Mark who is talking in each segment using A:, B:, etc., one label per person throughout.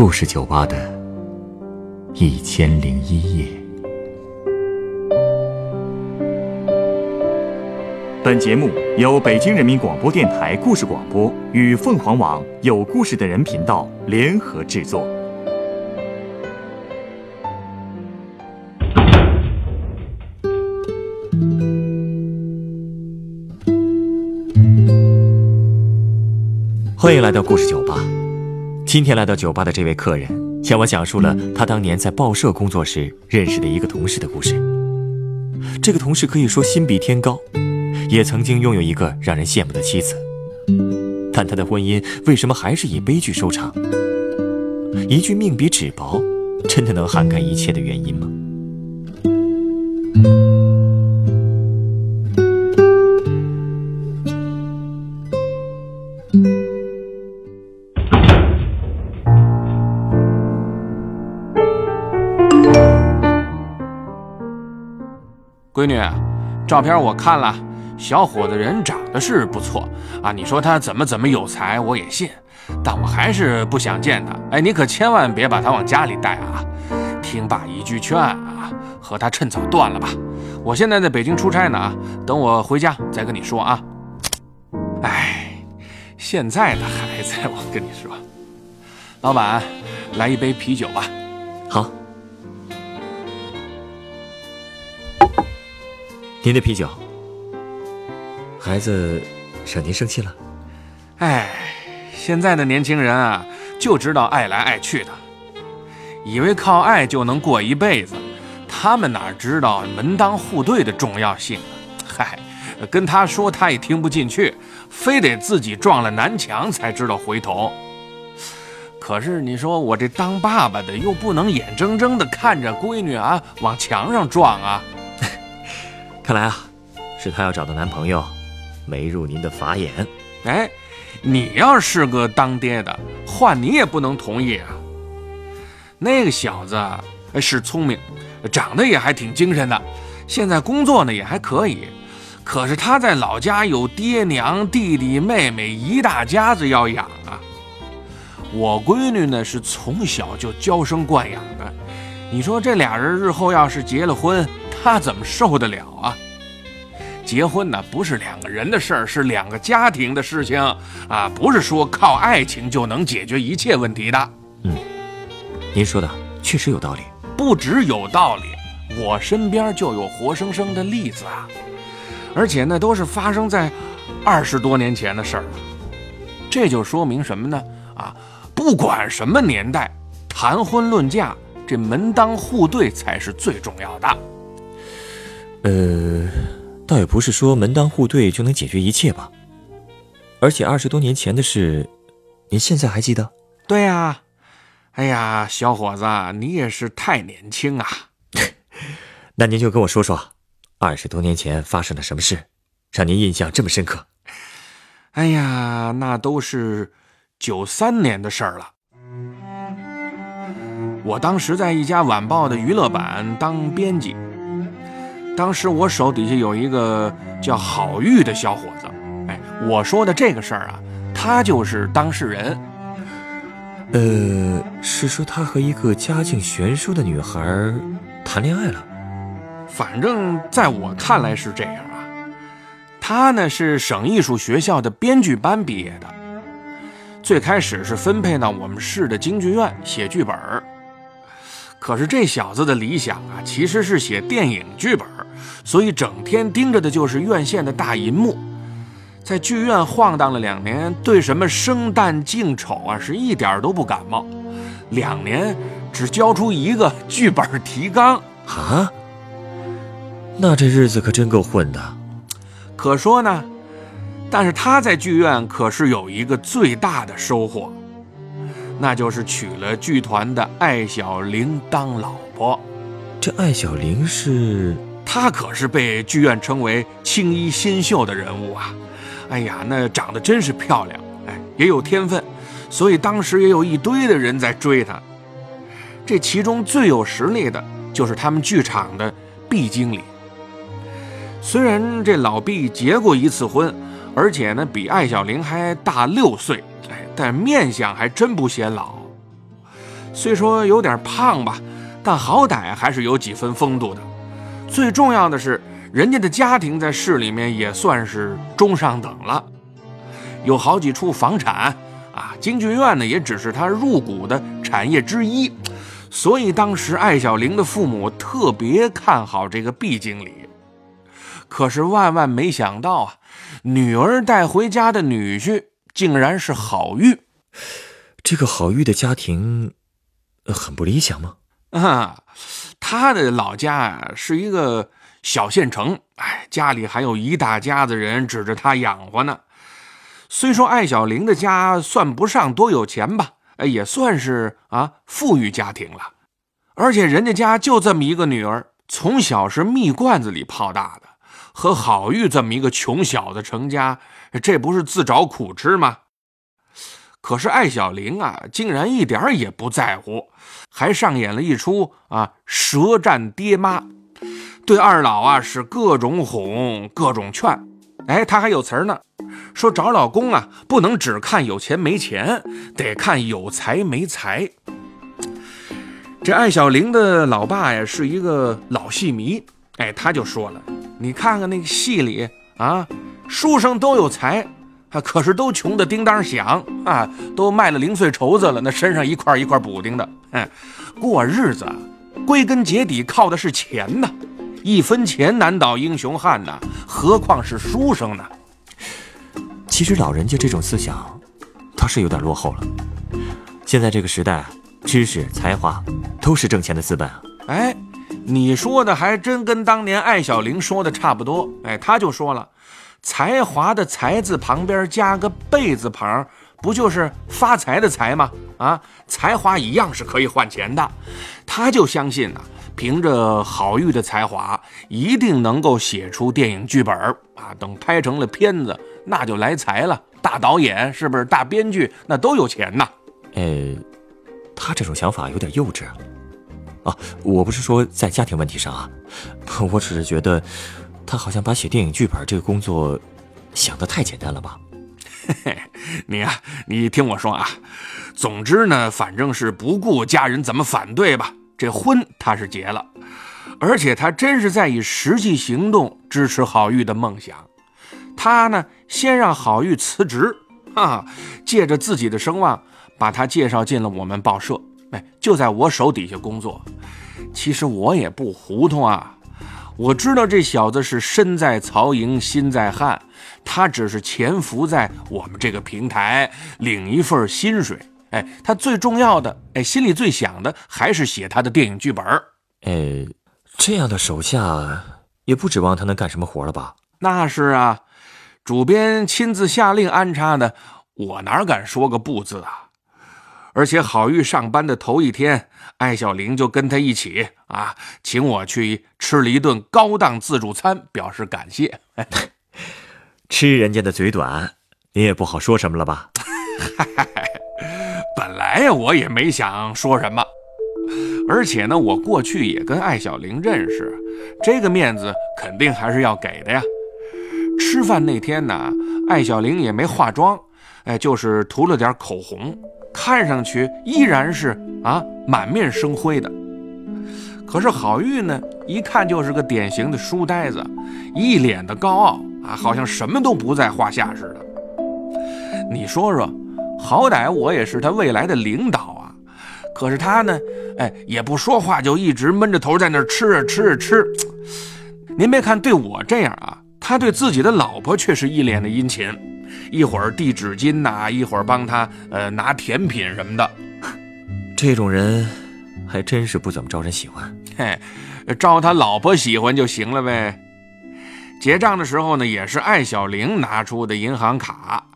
A: 故事酒吧的一千零一夜。本节目由北京人民广播电台故事广播与凤凰网有故事的人频道联合制作。欢迎来到故事酒吧。今天来到酒吧的这位客人，向我讲述了他当年在报社工作时认识的一个同事的故事。这个同事可以说心比天高，也曾经拥有一个让人羡慕的妻子，但他的婚姻为什么还是以悲剧收场？一句“命比纸薄”，真的能涵盖一切的原因吗？
B: 闺女，照片我看了，小伙子人长得是不错啊。你说他怎么怎么有才，我也信，但我还是不想见他。哎，你可千万别把他往家里带啊！听爸一句劝啊，和他趁早断了吧。我现在在北京出差呢啊，等我回家再跟你说啊。哎，现在的孩子，我跟你说，老板，来一杯啤酒吧。
A: 好，您的啤酒。孩子惹您生气了？
B: 哎，现在的年轻人啊，就知道爱来爱去的，以为靠爱就能过一辈子，他们哪知道门当户对的重要性啊？嗨，跟他说他也听不进去，非得自己撞了南墙才知道回头。可是你说我这当爸爸的又不能眼睁睁地看着闺女啊往墙上撞啊！
A: 看来啊，是他要找的男朋友没入您的法眼。
B: 哎，你要是个当爹的，换你也不能同意啊。那个小子是聪明，长得也还挺精神的，现在工作呢也还可以。可是他在老家有爹娘、弟弟妹妹一大家子要养啊。我闺女呢是从小就娇生惯养的，你说这俩人日后要是结了婚，她怎么受得了啊？结婚呢不是两个人的事儿，是两个家庭的事情啊，不是说靠爱情就能解决一切问题的。
A: 嗯您说的确实有道理。
B: 不只有道理，我身边就有活生生的例子啊，而且那都是发生在二十多年前的事儿了。这就说明什么呢？啊，不管什么年代，谈婚论嫁，这门当户对才是最重要的。
A: 呃，倒也不是说门当户对就能解决一切吧。而且二十多年前的事，您现在还记得？
B: 对呀、哎呀，小伙子，你也是太年轻啊！
A: 那您就跟我说说，二十多年前发生了什么事，让您印象这么深刻？
B: 哎呀，那都是九三年的事儿了。我当时在一家晚报的娱乐版当编辑，当时我手底下有一个叫郝玉的小伙子。哎，我说的这个事儿啊，他就是当事人。
A: 呃，是说他和一个家境悬殊的女孩谈恋爱了？
B: 反正在我看来是这样啊。他呢是省艺术学校的编剧班毕业的，最开始是分配到我们市的京剧院写剧本儿。可是这小子的理想啊，其实是写电影剧本儿，所以整天盯着的就是院线的大银幕。在剧院晃荡了两年，对什么生旦净丑啊是一点都不感冒。两年只交出一个剧本提纲。
A: 啊？那这日子可真够混的。
B: 可说呢，但是他在剧院可是有一个最大的收获，那就是娶了剧团的艾小玲当老婆。
A: 这艾小玲是？
B: 她可是被剧院称为青衣新秀的人物啊！哎呀，那长得真是漂亮，哎，也有天分，所以当时也有一堆的人在追她。这其中最有实力的就是他们剧场的毕经理。虽然这老毕结过一次婚，而且呢比艾小玲还大六岁，哎，但面相还真不显老。虽说有点胖吧，但好歹还是有几分风度的。最重要的是，人家的家庭在市里面也算是中上等了，有好几处房产啊。京剧院呢，也只是他入股的产业之一。所以当时艾小玲的父母特别看好这个毕经理。可是万万没想到啊，女儿带回家的女婿竟然是郝玉。
A: 这个郝玉的家庭，很不理想吗？
B: 啊，他的老家啊是一个小县城，哎，家里还有一大家子人指着他养活呢。虽说艾小玲的家算不上多有钱吧，也算是啊富裕家庭了。而且人家家就这么一个女儿，从小是蜜罐子里泡大的。和郝玉这么一个穷小子成家，这不是自找苦吃吗？可是艾小玲啊，竟然一点也不在乎，还上演了一出啊舌战爹妈，对二老啊是各种哄，各种劝。哎，他还有词儿呢，说找老公啊不能只看有钱没钱，得看有才没才。这艾小玲的老爸呀是一个老戏迷，哎，他就说了。你看看那个戏里啊，书生都有才，啊，可是都穷的叮当响啊，都卖了零碎绸子了，那身上一块一块补丁的，嗯，过日子归根结底靠的是钱呐，一分钱难倒英雄汉呐，何况是书生呢？
A: 其实老人家这种思想，倒是有点落后了。现在这个时代，知识才华都是挣钱的资本啊。
B: 哎。你说的还真跟当年艾小玲说的差不多。哎，他就说了，才华的“才”字旁边加个“贝”字旁，不就是发财的“财”吗？啊，才华一样是可以换钱的。他就相信呢，凭着郝玉的才华，一定能够写出电影剧本啊。等拍成了片子，那就来财了。大导演是不是？大编剧那都有钱呐。
A: 呃，他这种想法有点幼稚。啊，我不是说在家庭问题上啊，我只是觉得他好像把写电影剧本这个工作想得太简单了吧。
B: 嘿嘿，你呀，你听我说啊，总之呢，反正是不顾家人怎么反对吧，这婚他是结了，而且他真是在以实际行动支持郝玉的梦想。他呢，先让郝玉辞职，啊，借着自己的声望，把他介绍进了我们报社。哎，就在我手底下工作。其实我也不糊涂啊，我知道这小子是身在曹营心在汉，他只是潜伏在我们这个平台领一份薪水。哎，他最重要的，哎，心里最想的还是写他的电影剧本。
A: 哎，这样的手下也不指望他能干什么活了吧？
B: 那是啊，主编亲自下令安插的，我哪敢说个不字啊？而且郝玉上班的头一天，艾小玲就跟他一起啊，请我去吃了一顿高档自助餐，表示感谢。
A: 吃人家的嘴短，你也不好说什么了吧？
B: 本来呀，我也没想说什么。而且呢，我过去也跟艾小玲认识，这个面子肯定还是要给的呀。吃饭那天呢，艾小玲也没化妆，哎，就是涂了点口红。看上去依然是啊满面生辉的，可是郝玉呢，一看就是个典型的书呆子，一脸的高傲啊，好像什么都不在话下似的。你说说，好歹我也是他未来的领导啊，可是他呢，哎，也不说话，就一直闷着头在那吃啊吃啊吃。您别看对我这样啊，他对自己的老婆却是一脸的殷勤。一会儿递纸巾呐，一会儿帮他呃拿甜品什么的，
A: 这种人还真是不怎么招人喜欢。
B: 嘿，招他老婆喜欢就行了呗。结账的时候呢，也是艾小玲拿出的银行卡。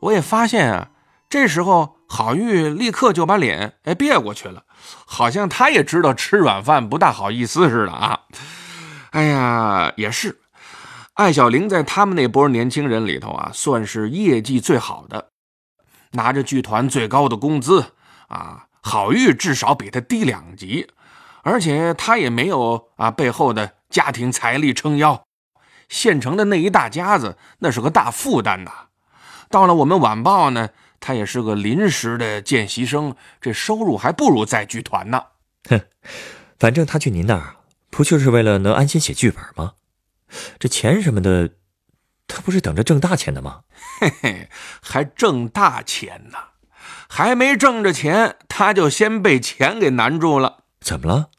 B: 我也发现啊，这时候郝玉立刻就把脸哎别过去了，好像他也知道吃软饭不大好意思似的啊。哎呀，也是。艾小玲在他们那波年轻人里头啊，算是业绩最好的，拿着剧团最高的工资啊。郝玉至少比他低两级，而且他也没有啊背后的家庭财力撑腰，县城的那一大家子那是个大负担呐。到了我们晚报呢，他也是个临时的见习生，这收入还不如在剧团呢。
A: 哼，反正他去您那儿，不就是为了能安心写剧本吗？这钱什么的，他不是等着挣大钱的吗？
B: 嘿嘿，还挣大钱呢，还没挣着钱，他就先被钱给难住了。
A: 怎么了？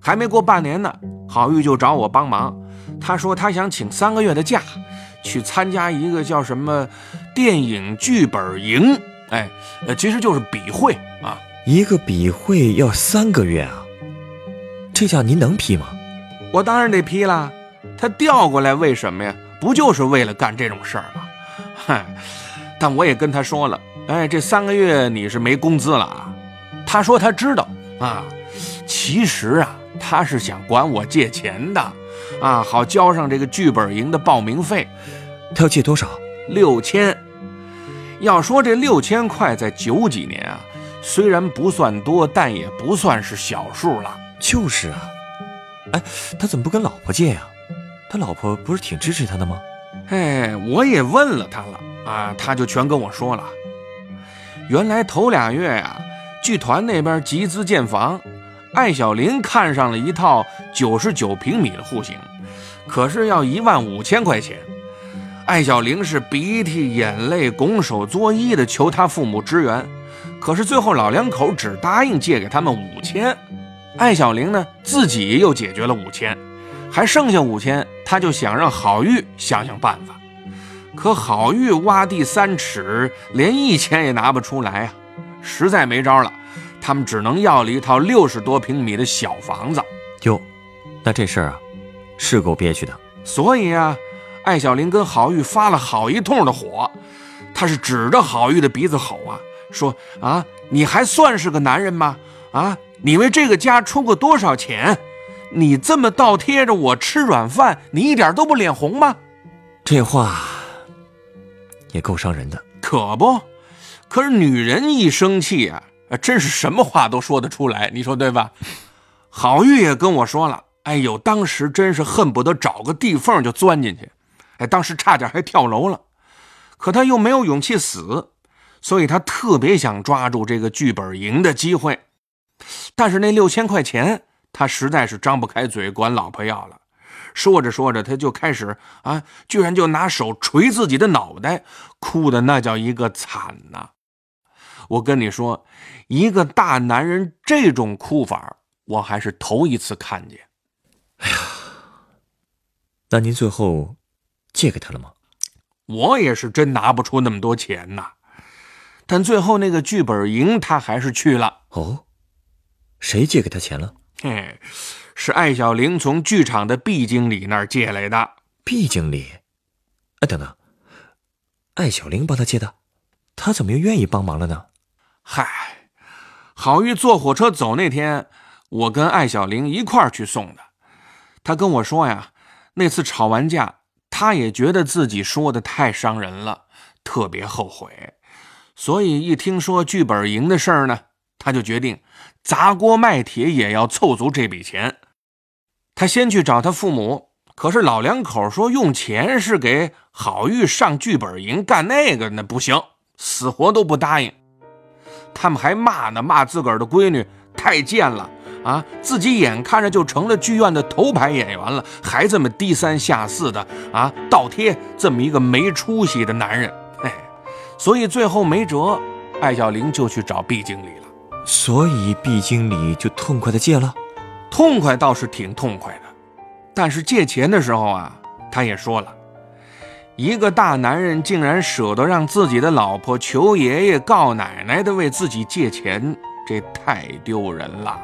B: 还没过半年呢，郝玉就找我帮忙。他说他想请三个月的假，去参加一个叫什么电影剧本营，哎，呃，其实就是笔会啊。
A: 一个笔会要三个月啊？这假您能批吗？
B: 我当然得批啦。他调过来为什么呀？不就是为了干这种事儿吗？嗨，但我也跟他说了，哎，这三个月你是没工资了啊。他说他知道啊，其实啊。他是想管我借钱的，啊，好交上这个剧本营的报名费。
A: 他要借多少？
B: 六千。要说这六千块在九几年啊，虽然不算多，但也不算是小数了。
A: 就是啊，哎，他怎么不跟老婆借呀？他老婆不是挺支持他的吗？
B: 哎，我也问了他了，啊，他就全跟我说了。原来头俩月呀，剧团那边集资建房。艾小玲看上了一套九十九平米的户型，可是要一万五千块钱。艾小玲是鼻涕眼泪、拱手作揖的求他父母支援，可是最后老两口只答应借给他们五千。艾小玲呢，自己又解决了五千，还剩下五千，他就想让郝玉想想办法。可郝玉挖地三尺，连一钱也拿不出来啊，实在没招了。他们只能要了一套六十多平米的小房子。
A: 哟，那这事儿啊，是够憋屈的。
B: 所以啊，艾小林跟郝玉发了好一通的火，他是指着郝玉的鼻子吼啊，说啊，你还算是个男人吗？啊，你为这个家出过多少钱？你这么倒贴着我吃软饭，你一点都不脸红吗？
A: 这话也够伤人的。
B: 可不，可是女人一生气啊。啊，真是什么话都说得出来，你说对吧？郝玉也跟我说了，哎呦，当时真是恨不得找个地缝就钻进去，哎，当时差点还跳楼了，可他又没有勇气死，所以他特别想抓住这个剧本营的机会。但是那六千块钱，他实在是张不开嘴管老婆要了。说着说着，他就开始啊，居然就拿手捶自己的脑袋，哭的那叫一个惨呐。我跟你说，一个大男人这种哭法，我还是头一次看见。
A: 哎呀，那您最后借给他了吗？
B: 我也是真拿不出那么多钱呐。但最后那个剧本营，他还是去了。
A: 哦，谁借给他钱了？
B: 嘿，是艾小玲从剧场的毕经理那儿借来的。
A: 毕经理？哎，等等，艾小玲帮他借的，他怎么又愿意帮忙了呢？
B: 嗨，郝玉坐火车走那天，我跟艾小玲一块儿去送的。他跟我说呀，那次吵完架，他也觉得自己说的太伤人了，特别后悔。所以一听说剧本营的事儿呢，他就决定砸锅卖铁也要凑足这笔钱。他先去找他父母，可是老两口说用钱是给郝玉上剧本营干那个，那不行，死活都不答应。他们还骂呢，骂自个儿的闺女太贱了啊！自己眼看着就成了剧院的头牌演员了，还这么低三下四的啊，倒贴这么一个没出息的男人，嘿！所以最后没辙，艾小玲就去找毕经理了。
A: 所以毕经理就痛快的借了，
B: 痛快倒是挺痛快的，但是借钱的时候啊，他也说了。一个大男人竟然舍得让自己的老婆求爷爷告奶奶的为自己借钱，这太丢人了。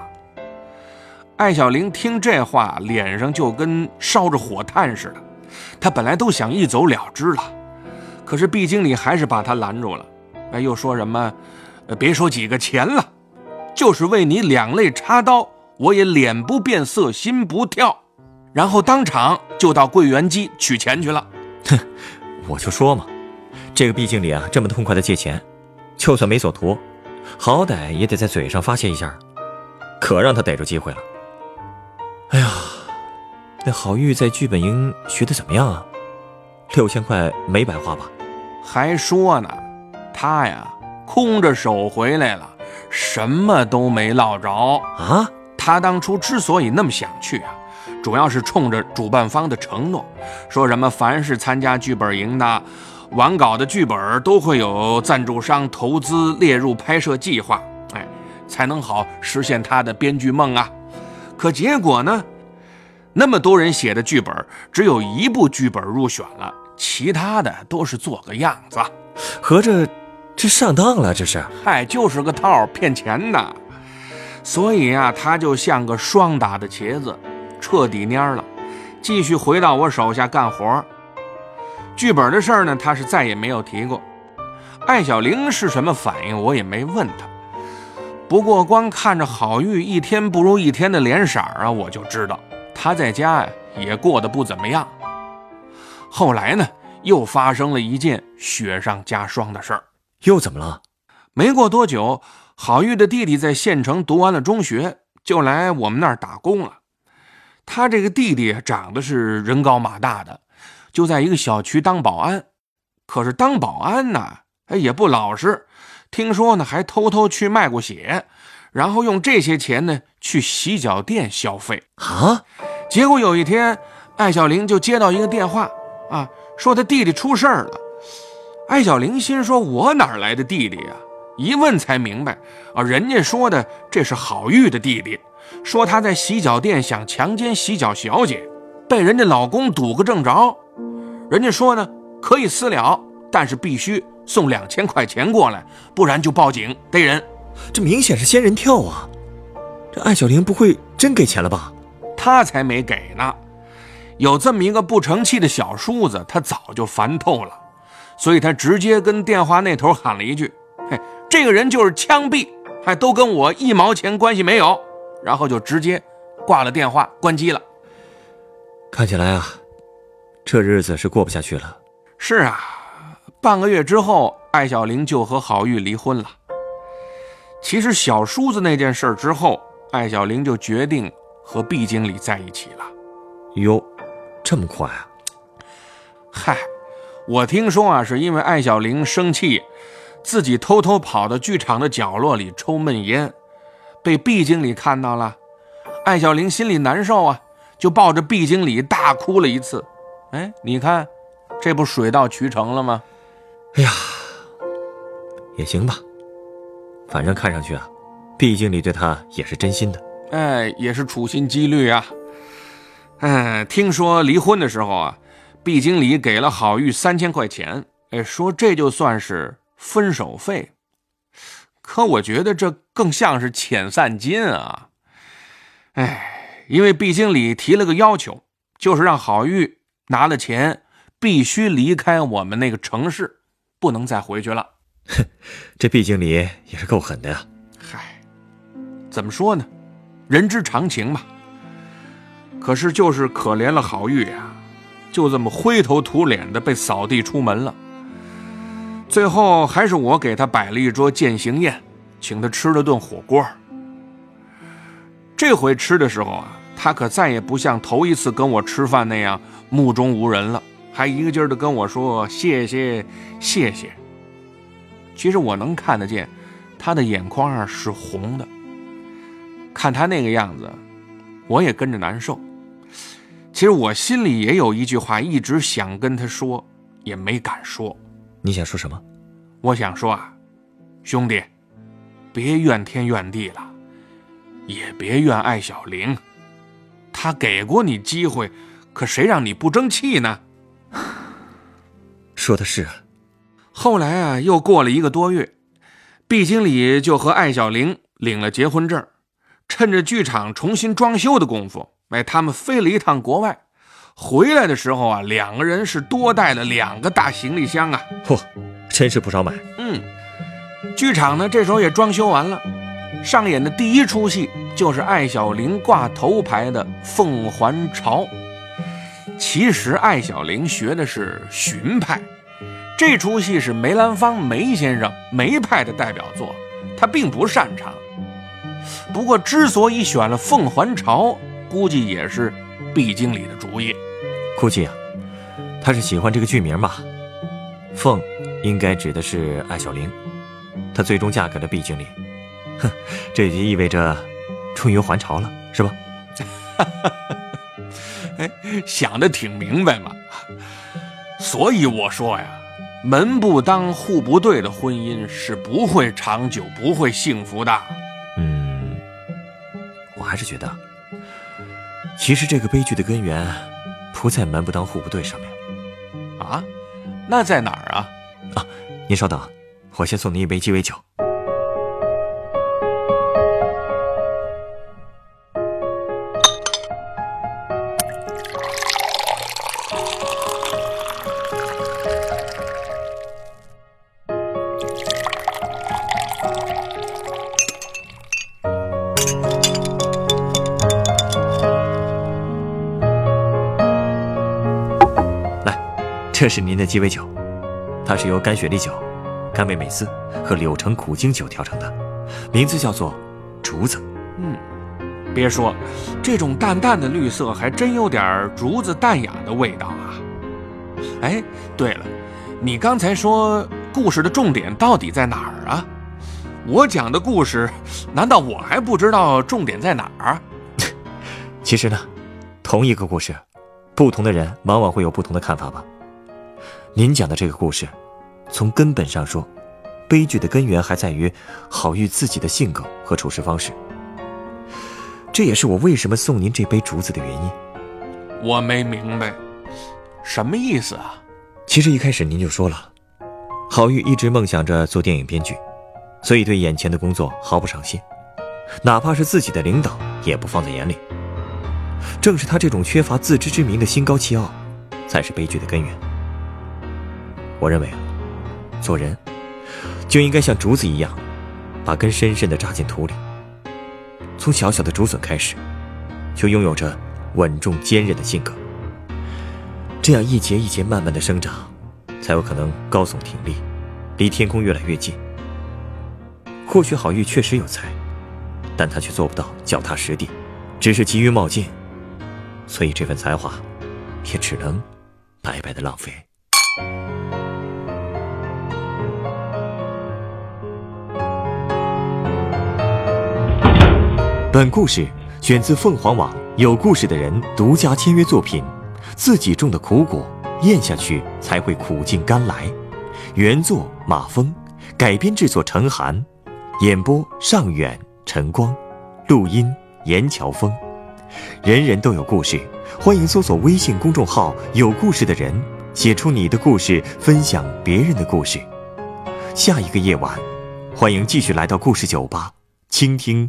B: 艾小玲听这话，脸上就跟烧着火炭似的。她本来都想一走了之了，可是毕经理还是把她拦住了。哎，又说什么？别说几个钱了，就是为你两肋插刀，我也脸不变色，心不跳。然后当场就到柜员机取钱去了。
A: 哼，我就说嘛，这个毕经理啊，这么痛快的借钱，就算没所图，好歹也得在嘴上发泄一下，可让他逮住机会了。哎呀，那郝玉在剧本营学的怎么样啊？六千块没白花吧？
B: 还说呢，他呀空着手回来了，什么都没落着
A: 啊。
B: 他当初之所以那么想去啊，主要是冲着主办方的承诺，说什么凡是参加剧本营的完稿的剧本都会有赞助商投资列入拍摄计划，哎，才能好实现他的编剧梦啊。可结果呢，那么多人写的剧本，只有一部剧本入选了，其他的都是做个样子。
A: 合着这上当了，这是？
B: 嗨，就是个套，骗钱的。所以啊，他就像个霜打的茄子，彻底蔫了，继续回到我手下干活。剧本的事儿呢，他是再也没有提过。艾小玲是什么反应，我也没问他。不过光看着郝玉一天不如一天的脸色啊，我就知道他在家呀也过得不怎么样。后来呢，又发生了一件雪上加霜的事儿。
A: 又怎么了？
B: 没过多久。郝玉的弟弟在县城读完了中学，就来我们那儿打工了。他这个弟弟长得是人高马大的，就在一个小区当保安。可是当保安呢，哎也不老实。听说呢，还偷偷去卖过血，然后用这些钱呢去洗脚店消费
A: 啊。
B: 结果有一天，艾小玲就接到一个电话，啊，说他弟弟出事儿了。艾小玲心说：“我哪来的弟弟呀？”一问才明白，啊，人家说的这是郝玉的弟弟，说他在洗脚店想强奸洗脚小姐，被人家老公堵个正着。人家说呢，可以私了，但是必须送两千块钱过来，不然就报警逮人。
A: 这明显是仙人跳啊！这艾小玲不会真给钱了吧？
B: 他才没给呢。有这么一个不成器的小叔子，他早就烦透了，所以他直接跟电话那头喊了一句：“嘿。”这个人就是枪毙，还都跟我一毛钱关系没有，然后就直接挂了电话，关机了。
A: 看起来啊，这日子是过不下去了。
B: 是啊，半个月之后，艾小玲就和郝玉离婚了。其实小叔子那件事之后，艾小玲就决定和毕经理在一起了。
A: 哟，这么快啊？
B: 嗨，我听说啊，是因为艾小玲生气。自己偷偷跑到剧场的角落里抽闷烟，被毕经理看到了，艾小玲心里难受啊，就抱着毕经理大哭了一次。哎，你看，这不水到渠成了吗？
A: 哎呀，也行吧，反正看上去啊，毕经理对他也是真心的。
B: 哎，也是处心积虑啊。哎，听说离婚的时候啊，毕经理给了郝玉三千块钱，哎，说这就算是。分手费，可我觉得这更像是遣散金啊！哎，因为毕经理提了个要求，就是让郝玉拿了钱必须离开我们那个城市，不能再回去了。
A: 哼，这毕经理也是够狠的呀！
B: 嗨，怎么说呢？人之常情嘛。可是就是可怜了郝玉呀，就这么灰头土脸的被扫地出门了。最后还是我给他摆了一桌践行宴，请他吃了顿火锅。这回吃的时候啊，他可再也不像头一次跟我吃饭那样目中无人了，还一个劲儿的跟我说谢谢谢谢。其实我能看得见，他的眼眶啊是红的。看他那个样子，我也跟着难受。其实我心里也有一句话一直想跟他说，也没敢说。
A: 你想说什么？
B: 我想说啊，兄弟，别怨天怨地了，也别怨艾小玲，他给过你机会，可谁让你不争气呢？
A: 说的是啊。
B: 后来啊，又过了一个多月，毕经理就和艾小玲领了结婚证，趁着剧场重新装修的功夫，哎，他们飞了一趟国外。回来的时候啊，两个人是多带了两个大行李箱啊！
A: 嚯，真是不少买。
B: 嗯，剧场呢这时候也装修完了，上演的第一出戏就是艾小玲挂头牌的《凤还巢》。其实艾小玲学的是荀派，这出戏是梅兰芳梅先生梅派的代表作，他并不擅长。不过之所以选了《凤还巢》，估计也是。毕经理的主意，
A: 估计啊，他是喜欢这个剧名吧。凤，应该指的是艾小玲。她最终嫁给了毕经理。哼，这也就意味着春游还朝了，是吧？
B: 哎，想的挺明白嘛。所以我说呀，门不当户不对的婚姻是不会长久、不会幸福的。
A: 嗯，我还是觉得，其实这个悲剧的根源不在门不当户不对上面。
B: 啊？那在哪儿啊？
A: 啊，您稍等，我先送您一杯鸡尾酒。这是您的鸡尾酒，它是由干雪莉酒、甘味美思和柳橙苦精酒调成的，名字叫做竹子。
B: 嗯，别说，这种淡淡的绿色还真有点竹子淡雅的味道啊。哎，对了，你刚才说故事的重点到底在哪儿啊？我讲的故事，难道我还不知道重点在哪儿？
A: 其实呢，同一个故事，不同的人往往会有不同的看法吧。您讲的这个故事，从根本上说，悲剧的根源还在于郝玉自己的性格和处事方式。这也是我为什么送您这杯竹子的原因。
B: 我没明白，什么意思啊？
A: 其实一开始您就说了，郝玉一直梦想着做电影编剧，所以对眼前的工作毫不上心，哪怕是自己的领导也不放在眼里。正是他这种缺乏自知之明的心高气傲，才是悲剧的根源。我认为，做人就应该像竹子一样，把根深深地扎进土里。从小小的竹笋开始，就拥有着稳重坚韧的性格。这样一节一节慢慢的生长，才有可能高耸挺立，离天空越来越近。或许郝玉确实有才，但他却做不到脚踏实地，只是急于冒进，所以这份才华，也只能白白的浪费。本故事选自凤凰网有故事的人独家签约作品，自己种的苦果咽下去才会苦尽甘来。原作马峰，改编制作陈寒，演播尚远、陈光，录音严乔峰。人人都有故事，欢迎搜索微信公众号“有故事的人”，写出你的故事，分享别人的故事。下一个夜晚，欢迎继续来到故事酒吧，倾听。